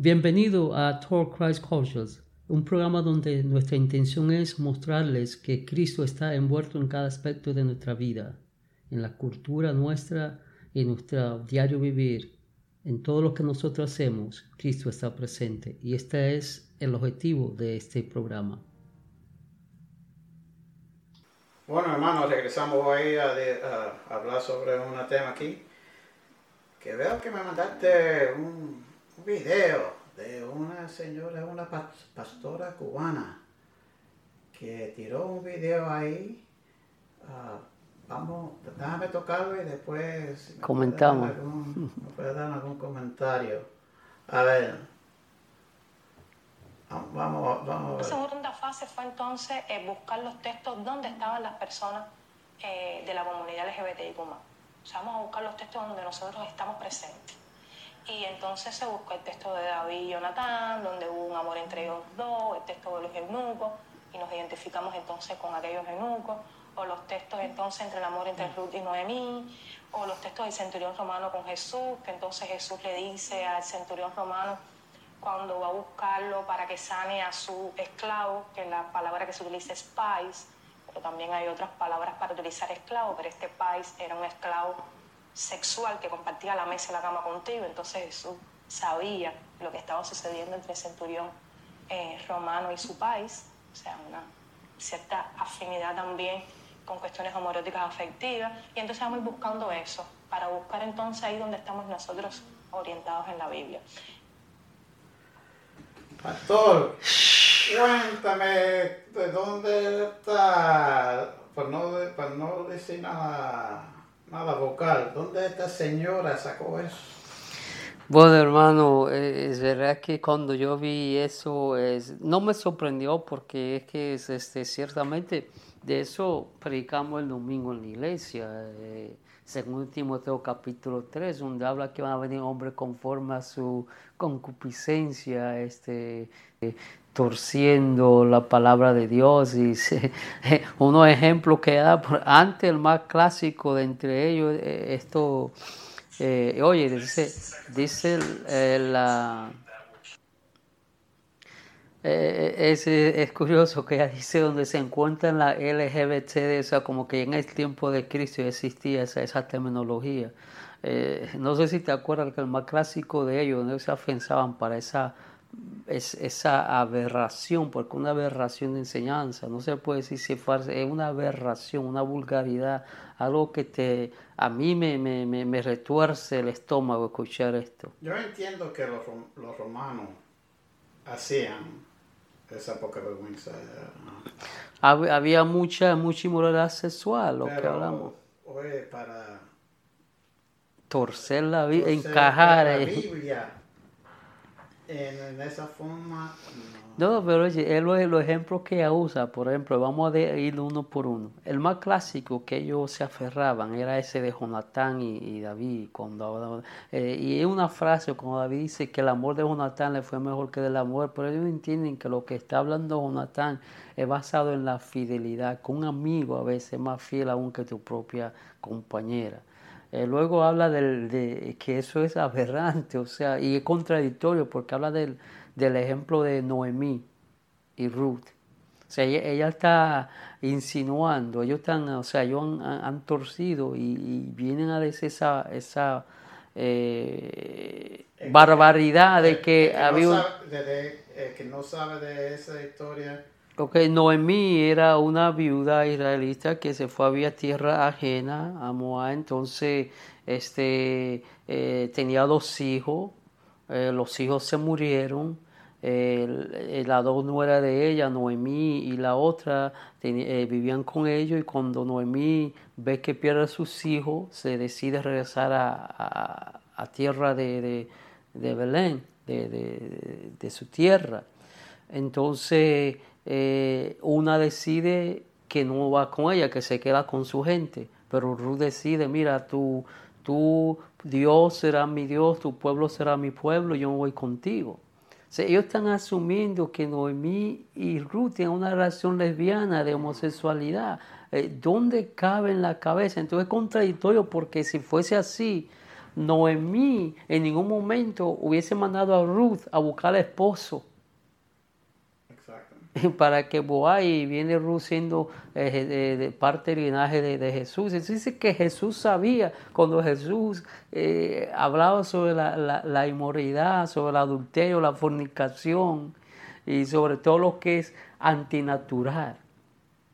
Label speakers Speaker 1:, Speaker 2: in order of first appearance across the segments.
Speaker 1: Bienvenido a Talk Christ Cultures, un programa donde nuestra intención es mostrarles que Cristo está envuelto en cada aspecto de nuestra vida, en la cultura nuestra, en nuestro diario vivir, en todo lo que nosotros hacemos, Cristo está presente y este es el objetivo de este programa.
Speaker 2: Bueno, hermanos, regresamos hoy a, a hablar sobre un tema aquí. Que veo que me mandaste un, un video de una señora, una pastora cubana, que tiró un video ahí. Uh, vamos, déjame tocarlo y después...
Speaker 1: Comentamos.
Speaker 2: Me puede dar algún comentario. A ver. Vamos, vamos a ver.
Speaker 3: Segunda fase fue entonces eh, buscar los textos donde estaban las personas eh, de la comunidad LGBTIQ+. O sea, vamos a buscar los textos donde nosotros estamos presentes. Y entonces se buscó el texto de David y Jonatán, donde hubo un amor entre ellos dos, el texto de los eunucos, y nos identificamos entonces con aquellos eunucos, o los textos entonces entre el amor entre Ruth y Noemí, o los textos del centurión romano con Jesús, que entonces Jesús le dice al centurión romano cuando va a buscarlo para que sane a su esclavo, que la palabra que se utiliza es pais, pero también hay otras palabras para utilizar esclavo, pero este pais era un esclavo sexual que compartía la mesa y la cama contigo. Entonces Jesús sabía lo que estaba sucediendo entre el centurión eh, romano y su país, o sea, una cierta afinidad también con cuestiones homoeróticas afectivas. Y entonces vamos buscando eso, para buscar entonces ahí donde estamos nosotros orientados en la Biblia.
Speaker 2: Pastor, cuéntame de dónde está, por no, por no decir nada nada vocal. ¿Dónde esta señora sacó eso?
Speaker 1: Bueno, hermano, eh, es verdad que cuando yo vi eso, es, no me sorprendió porque es que es, este, ciertamente de eso predicamos el domingo en la iglesia. Eh, Timoteo capítulo 3, donde habla que van a venir hombres conforme a su concupiscencia, este, eh, torciendo la palabra de Dios. Y uno ejemplo que da, antes el más clásico de entre ellos, eh, esto, eh, oye, dice, dice eh, la... Es, es, curioso que dice donde se encuentra la LGBT, o sea, como que en el tiempo de Cristo existía esa, esa terminología. no sé si te acuerdas que el más clásico de ellos, donde se pensaban para esa es esa aberración, porque una aberración de enseñanza, no se puede decir si es una aberración, una vulgaridad, algo que te a mí me, me, me, retuerce el estómago escuchar esto.
Speaker 2: Yo entiendo que los, los romanos hacían esa poca vergüenza.
Speaker 1: Había mucha, mucha inmoralidad sexual, lo que hablamos.
Speaker 2: para
Speaker 1: torcer la vida, encajar.
Speaker 2: La Biblia en, esa forma.
Speaker 1: No, pero oye, los, ejemplos que ella usa, por ejemplo, vamos a ir uno por uno. El más clásico que ellos se aferraban era ese de Jonatán y, David. Cuando, eh, y es una frase cuando David dice que el amor de Jonatán le fue mejor que el amor, pero ellos entienden que lo que está hablando Jonatán es basado en la fidelidad, con un amigo a veces más fiel aún que tu propia compañera. Eh, luego habla del, de que eso es aberrante, o sea, y es contradictorio porque habla del, del ejemplo de Noemí y Ruth. O sea, ella, está insinuando, ellos están, o sea, ellos han, torcido y, vienen a decir esa, esa eh, barbaridad de que, había...
Speaker 2: que no sabe de esa historia
Speaker 1: Ok, Noemí era una viuda israelita que se fue a tierra ajena, a Moab, entonces este, eh, tenía dos hijos, eh, los hijos se murieron, la dos no era de ella, Noemí y la otra eh, vivían con ellos. Y cuando Noemí ve que pierde a sus hijos, se decide regresar a, a, tierra de, de, Belén, de, de su tierra. Entonces eh, una decide que no va con ella, que se queda con su gente, pero Ruth decide, mira, tú, tú, Dios será mi Dios, tu pueblo será mi pueblo, yo voy contigo. ellos están asumiendo que Noemí y Ruth tienen una relación lesbiana de homosexualidad. Eh, ¿Dónde cabe en la cabeza? Entonces es contradictorio porque si fuese así, Noemí en ningún momento hubiese mandado a Ruth a buscar al esposo para que Boaz y viene Ruth siendo eh, parte del linaje de, Jesús. Entonces dice que Jesús sabía cuando Jesús eh, hablaba sobre la, la, la, inmoralidad, sobre el adulterio, la fornicación y sobre todo lo que es antinatural.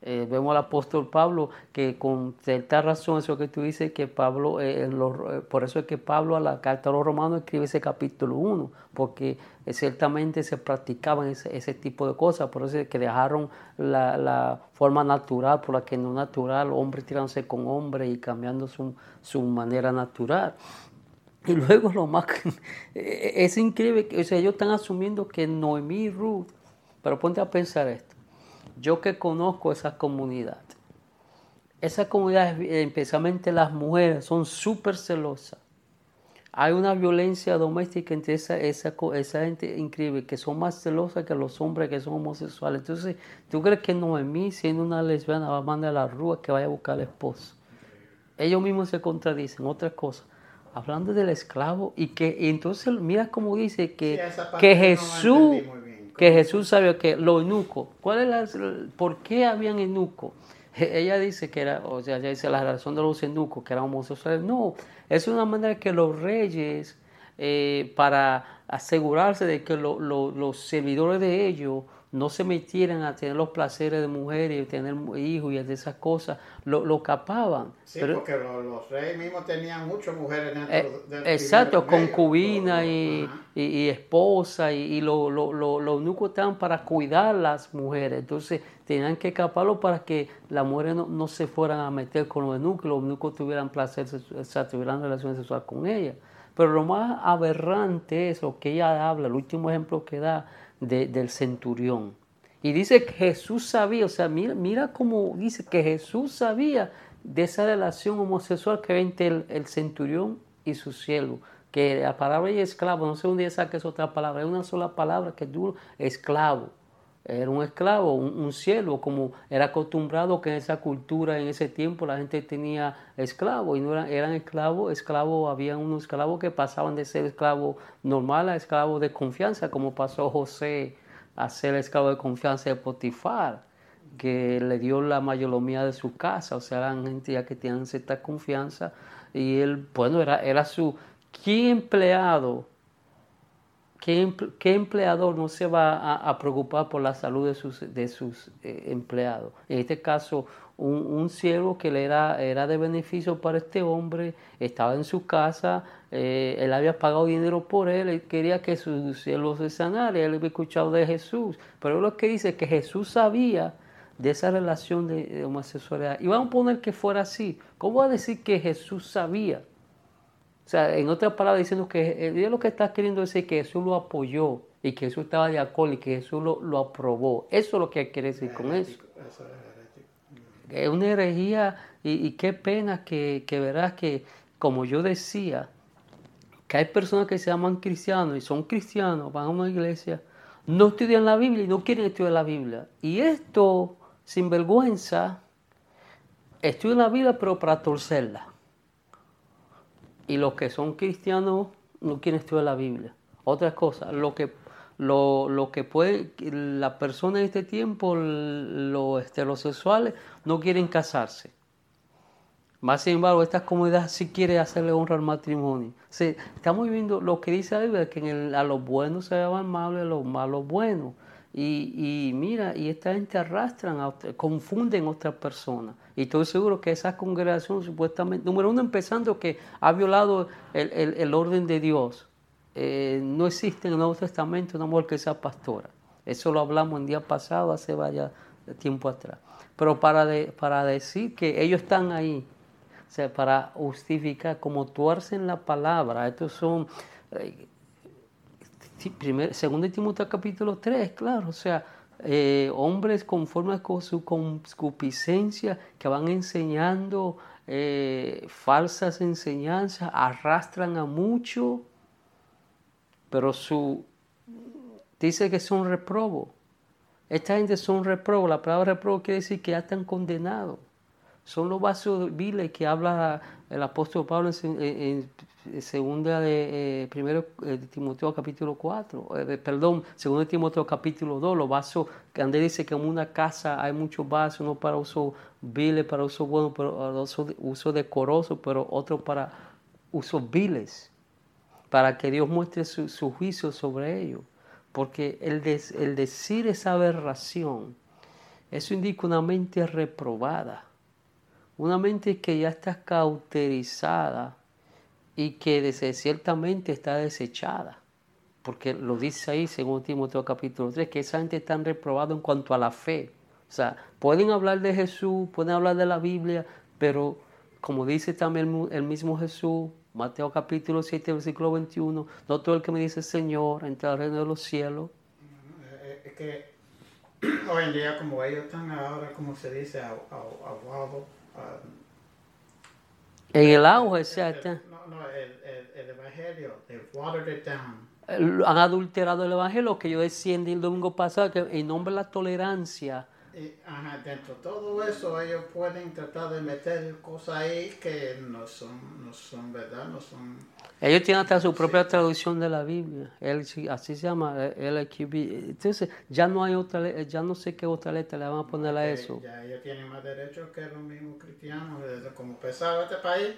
Speaker 1: Eh, vemos al apóstol Pablo que con cierta razón, eso que tú dices, que Pablo, eh, eh, por eso es que Pablo a la carta a los romanos escribe ese capítulo 1, porque ciertamente se practicaban ese, tipo de cosas, por eso es que dejaron la, forma natural por la que no natural, hombre tirándose con hombre y cambiando su, su manera natural. Y luego lo más, es increíble, o ellos están asumiendo que Noemí y Ruth, pero ponte a pensar esto yo que conozco esa comunidad, esa comunidad, especialmente las mujeres, son súper celosas. Hay una violencia doméstica entre esa, esa, esa, gente increíble, que son más celosas que los hombres que son homosexuales. Entonces, ¿tú crees que Noemí, siendo una lesbiana, va a mandar a la rúa que vaya a buscar al esposo? Ellos mismos se contradicen. Otra cosa, hablando del esclavo, y que entonces, mira cómo dice que, que Jesús que Jesús sabía que los eunucos, ¿cuál es la, ¿por qué habían eunucos? Ella dice que era, o sea, ella dice la razón de los eunucos, que eran homosexuales. No, es una manera que los reyes, eh, para asegurarse de que los servidores de ellos no se metieran a tener los placeres de mujeres y tener hijos y de esas cosas, lo, lo capaban.
Speaker 2: Sí, porque los, reyes mismos tenían muchas mujeres dentro
Speaker 1: eh, del Exacto, concubina y, y, esposa, y, lo, los únicos estaban para cuidar las mujeres, entonces tenían que escaparlo para que las mujeres no, se fueran a meter con los eunucos, los eunucos tuvieran placer, o sea, tuvieran relaciones sexuales con ellas. Pero lo más aberrante es lo que ella habla, el último ejemplo que da, del centurión. Y dice que Jesús sabía, o sea, mira, mira cómo dice que Jesús sabía de esa relación homosexual que entre el, centurión y su siervo. Que la palabra y esclavo, no sé dónde saca esa otra palabra, es una sola palabra que es duro, esclavo. Era un esclavo, un, siervo, como era acostumbrado que en esa cultura, en ese tiempo, la gente tenía esclavos y no eran, eran esclavos, esclavos, había unos esclavos que pasaban de ser esclavos normal a esclavos de confianza, como pasó José a ser esclavo de confianza de Potifar, que le dio la mayordomía de su casa, o sea, eran gente ya que tenían cierta confianza y él, bueno, era, era su, ¿qué empleado? ¿Qué, empleador no se va a, preocupar por la salud de sus, eh, empleados? En este caso, un, un siervo que le era, era de beneficio para este hombre, estaba en su casa, eh, él había pagado dinero por él, él quería que su siervo se sanara, él había escuchado de Jesús, pero lo que dice es que Jesús sabía de esa relación de, de homosexualidad. Y vamos a poner que fuera así. ¿Cómo va a decir que Jesús sabía? O sea, en otras palabras, diciendo que Dios lo que está queriendo decir que Jesús lo apoyó y que Jesús estaba de acuerdo y que Jesús lo, aprobó. Eso es lo que quiere decir con eso. Es una herejía y, qué pena que, verás que, como yo decía, que hay personas que se llaman cristianos y son cristianos, van a una iglesia, no estudian la Biblia y no quieren estudiar la Biblia. Y esto, sin vergüenza, estudian la Biblia pero para torcerla y los que son cristianos no quieren estudiar la Biblia. Otra cosa, lo que, lo, lo que puede, la persona en este tiempo, los heterosexuales, no quieren casarse. Más sin embargo, esta comunidad sí quiere hacerle honra al matrimonio. estamos viendo lo que dice la Biblia, que a los buenos se llaman malos y a los malos buenos. Y, mira, y esta gente arrastran, a, confunden a otras personas. Y estoy seguro que esa congregación supuestamente, número uno, empezando que ha violado el, orden de Dios. Eh, no existe en el Nuevo Testamento una mujer que sea pastora. Eso lo hablamos el día pasado, hace vaya tiempo atrás. Pero para, para decir que ellos están ahí, o sea, para justificar, como tuercen la palabra, estos son... Eh, segundo Timoteo capítulo 3, claro, o sea, eh, hombres conforme con su concupiscencia que van enseñando eh, falsas enseñanzas, arrastran a mucho, pero su dice que son reprobos. Esta gente son reprobos. La palabra reprobo quiere decir que ya están condenados. Son los vasos viles que habla el apóstol Pablo en, segunda de eh, primero de Timoteo capítulo 4, eh, perdón, segundo Timoteo capítulo 2, los vasos, que Andrés dice que en una casa hay muchos vasos, uno para uso viles, para uso bueno, para uso, decoroso, pero otro para usos viles, para que Dios muestre su, juicio sobre ellos. Porque el, el decir esa aberración, eso indica una mente reprobada una mente que ya está cauterizada y que ciertamente está desechada. Porque lo dice ahí, según Timoteo capítulo 3, que esa gente está reprobada en cuanto a la fe. O sea, pueden hablar de Jesús, pueden hablar de la Biblia, pero como dice también el mismo Jesús, Mateo capítulo 7, versículo 21, no todo el que me dice Señor entra al reino de los cielos.
Speaker 2: Es que hoy en día como ellos están ahora, como se dice, aguados
Speaker 1: en el auge, exacto.
Speaker 2: No, no, el, el, el evangelio, they watered it down.
Speaker 1: Han adulterado el evangelio que yo decía el domingo pasado, que en nombre de la tolerancia
Speaker 2: y, ajá, dentro de todo eso ellos pueden tratar de meter cosas ahí que no son, no son verdad, no son...
Speaker 1: Ellos tienen hasta su propia traducción de la Biblia, así se llama, LQB. Entonces, ya no hay otra, ya no sé qué otra letra le van a poner a eso.
Speaker 2: Ya ellos tienen más derechos que los mismos cristianos, desde como pesaba este país,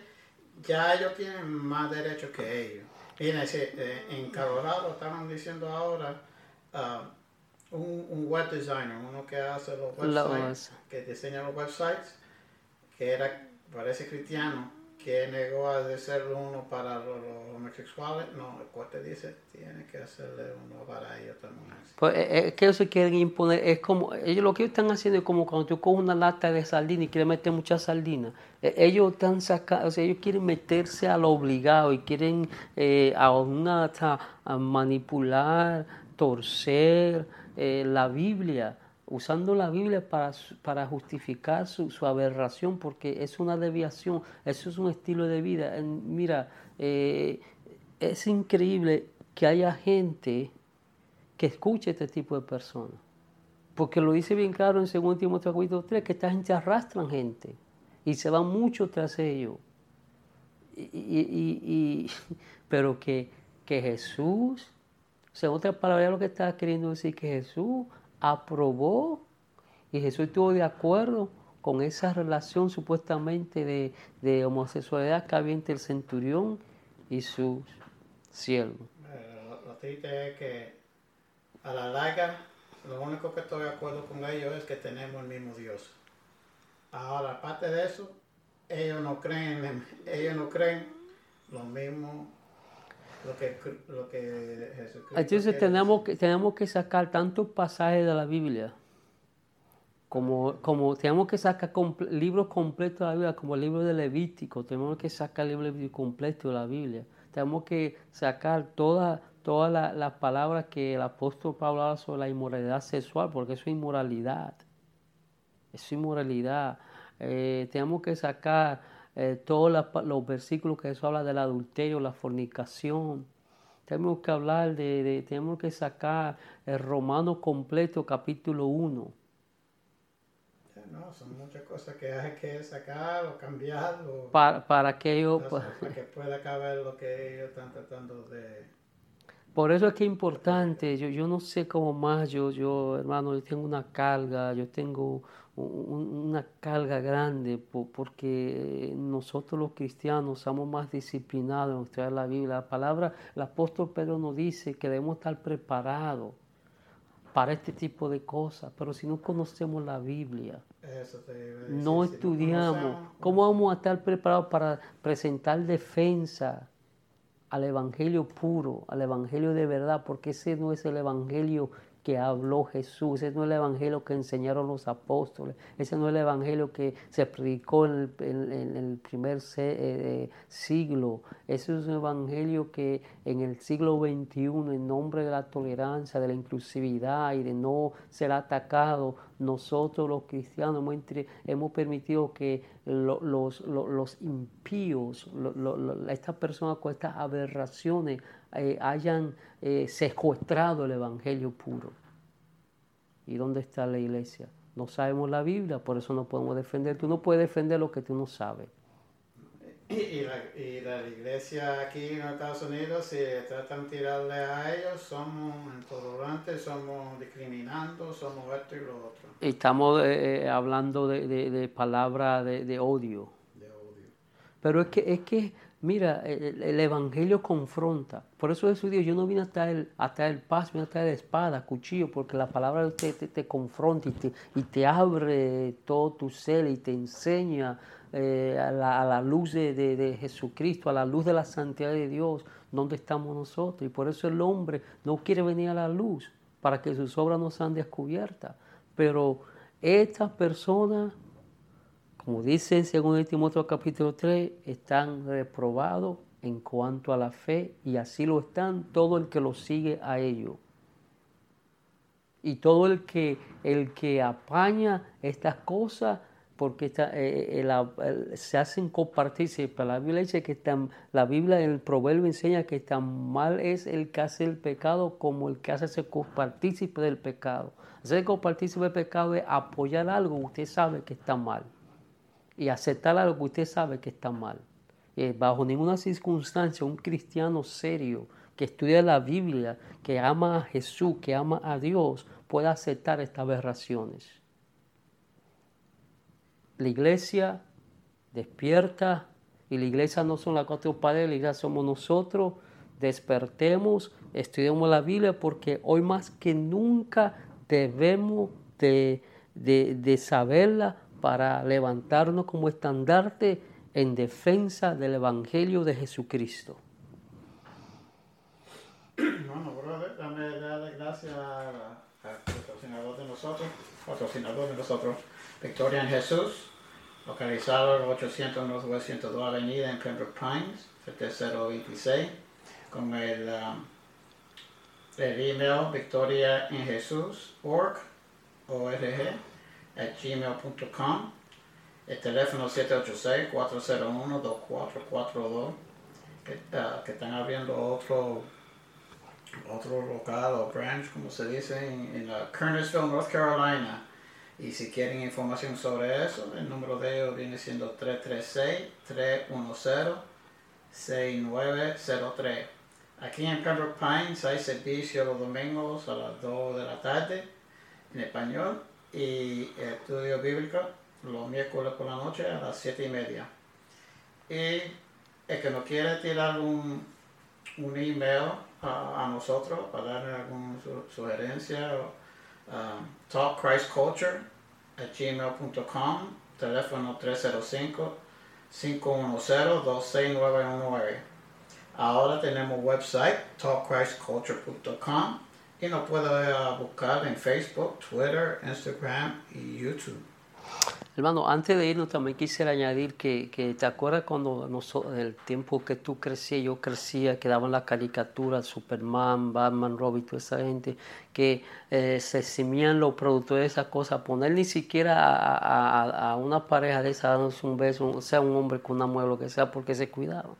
Speaker 2: ya ellos tienen más derechos que ellos. Fíjense, eh, en Colorado estaban diciendo ahora... Uh, un, un, web designer, uno que hace los websites, que diseña los websites, que era, parece cristiano, que negó a hacerlo uno para los, homosexuales, no, el corte dice, tiene que hacerle uno para ellos también.
Speaker 1: Pues eh, eh, es que ellos se quieren imponer, es como, ellos lo que están haciendo es como cuando tú coges una lata de sardina y quieres meter mucha sardina, e, ellos están sacando, o sea, ellos quieren meterse a lo obligado y quieren eh, a una, a manipular, torcer, eh, la Biblia, usando la Biblia para, para justificar su, aberración, porque es una deviación, eso es un estilo de vida. Mira, eh, es increíble que haya gente que escuche este tipo de personas. Porque lo dice bien claro en 2 Timoteo capítulo 3, que esta gente arrastran gente y se van mucho tras ellos. Y, pero que, que Jesús sea, otra palabra lo que está queriendo decir que Jesús aprobó y Jesús estuvo de acuerdo con esa relación supuestamente de, homosexualidad que había entre el centurión y su siervo.
Speaker 2: Lo, triste es que a la larga lo único que estoy de acuerdo con ellos es que tenemos el mismo Dios. Ahora, aparte de eso, ellos no creen, ellos no creen lo mismo lo que, lo que Jesucristo
Speaker 1: Entonces tenemos que, tenemos que sacar tantos pasajes de la Biblia, como, como tenemos que sacar libros completos de la Biblia, como el libro de Levítico, tenemos que sacar el libro completo de la Biblia. Tenemos que sacar todas todas las palabras que el apóstol Pablo habla sobre la inmoralidad sexual, porque eso es inmoralidad. Eso es inmoralidad. Eh, tenemos que sacar eh, todos los versículos que eso habla del adulterio, la fornicación. Tenemos que hablar de, tenemos que sacar el romano completo, capítulo 1.
Speaker 2: No, son muchas cosas que hay que sacar o cambiar.
Speaker 1: para, para que ellos...
Speaker 2: para que pueda caber lo que ellos están tratando de...
Speaker 1: Por eso es que es importante, yo, yo no sé cómo más, yo, yo hermano, yo tengo una carga, yo tengo una carga grande porque nosotros los cristianos somos más disciplinados en estudiar la Biblia. La palabra, el apóstol Pedro nos dice que debemos estar preparados para este tipo de cosas, pero si no conocemos la Biblia, no estudiamos, ¿cómo vamos a estar preparados para presentar defensa al Evangelio puro, al Evangelio de verdad? Porque ese no es el Evangelio que habló Jesús, ese no es el evangelio que enseñaron los apóstoles, ese no es el evangelio que se predicó en el, primer eh, eh, siglo, ese es un evangelio que en el siglo XXI, en nombre de la tolerancia, de la inclusividad y de no ser atacado, nosotros los cristianos hemos, permitido que los, impíos, estas personas con estas aberraciones, eh, hayan eh, secuestrado el Evangelio puro. ¿Y dónde está la iglesia? no sabemos la Biblia, por eso no podemos defender. Tú no puedes defender lo que tú no sabes.
Speaker 2: Y, la, y la iglesia aquí en Estados Unidos, si tratan de tirarle a ellos, somos intolerantes, somos discriminando, somos esto y lo otro.
Speaker 1: Estamos eh, hablando de, de, de palabras de, de odio.
Speaker 2: De odio.
Speaker 1: Pero es que, es que mira, el, el Evangelio confronta. Por eso Jesús dijo, yo no vine hasta el, hasta el paz, vine hasta la espada, cuchillo, porque la palabra de usted te, confronta y te, abre todo tu ser y te enseña eh, a, la, a, la, luz de, de, de, Jesucristo, a la luz de la santidad de Dios, donde estamos nosotros. Y por eso el hombre no quiere venir a la luz, para que sus obras no sean descubiertas. Pero estas personas, como dice en 2 Timoteo capítulo 3, están reprobados en cuanto a la fe y así lo están todo el que lo sigue a ellos. Y todo el que, el que apaña estas cosas porque eh, el, se hacen copartícipes. La Biblia dice que la Biblia, el proverbio enseña que tan mal es el que hace el pecado como el que hace ser copartícipe del pecado. Ser copartícipe del pecado es apoyar algo usted sabe que está mal y aceptar algo que usted sabe que está mal. Y bajo ninguna circunstancia un cristiano serio que estudia la Biblia, que ama a Jesús, que ama a Dios, puede aceptar estas aberraciones la iglesia despierta y la iglesia no son las cuatro padres, la iglesia somos nosotros. Despertemos, estudiemos la Biblia porque hoy más que nunca debemos de, de, de saberla para levantarnos como estandarte en defensa del Evangelio de Jesucristo.
Speaker 2: Bueno, brother, dame darle gracias al patrocinador de nosotros, patrocinador de nosotros. Victoria en Jesús, localizado en 800 Northwest 102 Avenida en Pembroke Pines, 7026, con el, um, el email victoria en Jesús, org, org, at gmail.com, el teléfono 786-401-2442, que, uh, que están abriendo otro otro local o branch, como se dice, en, Kernersville, North Carolina. Y si quieren información sobre eso, el número de ellos viene siendo 336-310-6903. Aquí en Pembroke Pines hay servicio los domingos a las 2 de la tarde en español y el estudio bíblico los miércoles por la noche a las 7 y media. Y el que nos quiere tirar un, un email a, nosotros para dar alguna su, sugerencia um, Talk Christ Culture at gmail.com, teléfono 305-510-26919. Ahora tenemos website talkchristculture.com y nos puede buscar en Facebook, Twitter, Instagram y YouTube.
Speaker 1: Hermano, antes de irnos también quisiera añadir que, te acuerdas cuando nosotros, el tiempo que tú crecías, yo crecía, que daban las caricaturas, Superman, Batman, Robin, toda esa gente, que eh, se semían los productores de esas cosas, poner ni siquiera a una pareja de esas dándose un beso, sea un hombre con una mujer, lo que sea, porque se cuidaban.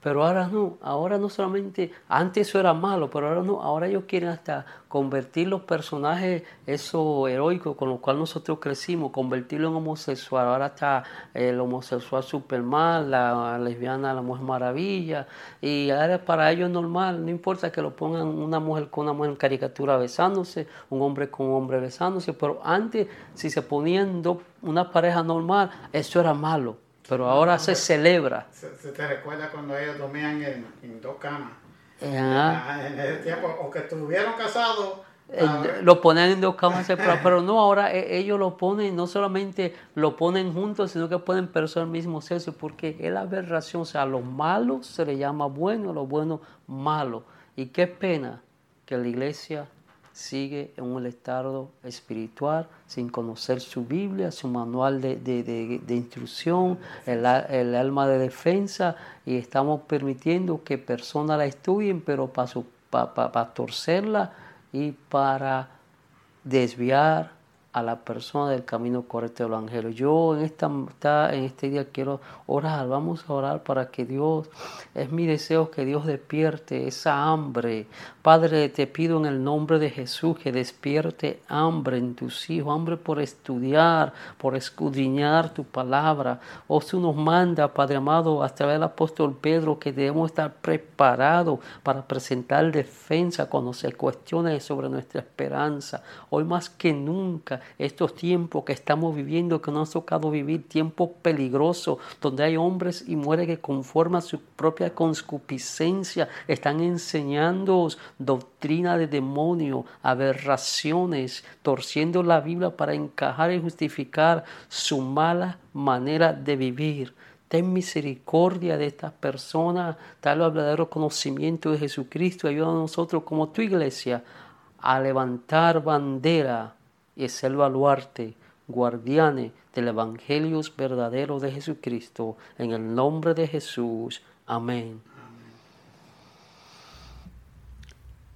Speaker 1: Pero ahora no, ahora no solamente, antes eso era malo, pero ahora no, ahora ellos quieren hasta convertir los personajes, eso heroicos con los cuales nosotros crecimos, convertirlo en homosexual. Ahora está el homosexual Superman, la lesbiana, la mujer maravilla, y ahora para ellos es normal, no importa que lo pongan una mujer con una mujer en caricatura besándose, un hombre con un hombre besándose, pero antes si se ponían dos, una pareja normal, eso era malo. Pero ahora se celebra.
Speaker 2: Se, se, te recuerda cuando ellos dormían en, en dos camas.
Speaker 1: Ajá.
Speaker 2: En ese tiempo, o que estuvieron casados.
Speaker 1: Eh, lo ponen en dos camas separadas, pero no, ahora ellos lo ponen, no solamente lo ponen juntos, sino que ponen personas del mismo sexo, porque es la aberración, o sea, lo malo se le llama bueno, lo bueno malo. Y qué pena que la iglesia sigue en un estado espiritual sin conocer su Biblia, su manual de, de, de, instrucción, el, el, alma de defensa y estamos permitiendo que personas la estudien, pero para, su, para, para torcerla y para desviar a la persona del camino correcto del Evangelio. Yo en, esta, en este día quiero orar, vamos a orar para que Dios, es mi deseo que Dios despierte esa hambre. Padre, te pido en el nombre de Jesús que despierte hambre en tus hijos, hambre por estudiar, por escudriñar tu palabra. O tú nos manda, Padre amado, a través del apóstol Pedro, que debemos estar preparados para presentar defensa cuando se cuestione sobre nuestra esperanza. Hoy más que nunca, estos tiempos que estamos viviendo, que nos ha tocado vivir, tiempos peligrosos, donde hay hombres y mujeres que conforman su propia conscupiscencia, están enseñando doctrina de demonio, aberraciones, torciendo la Biblia para encajar y justificar su mala manera de vivir. Ten misericordia de estas personas, dale el verdadero conocimiento de Jesucristo. Ayuda a nosotros como tu iglesia a levantar bandera y ser baluarte, guardianes del Evangelio verdadero de Jesucristo. En el nombre de Jesús. Amén.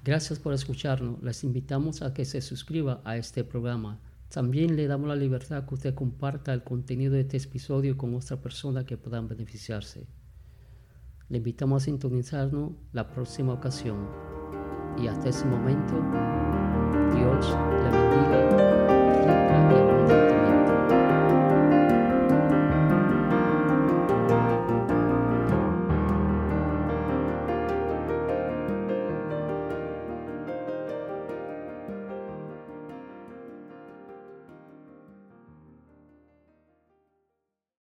Speaker 1: Gracias por escucharnos. Les invitamos a que se suscriba a este programa también le damos la libertad que usted comparta el contenido de este episodio con otra persona que puedan beneficiarse. Le invitamos a sintonizarnos la próxima ocasión. Y hasta ese momento, Dios le bendiga Música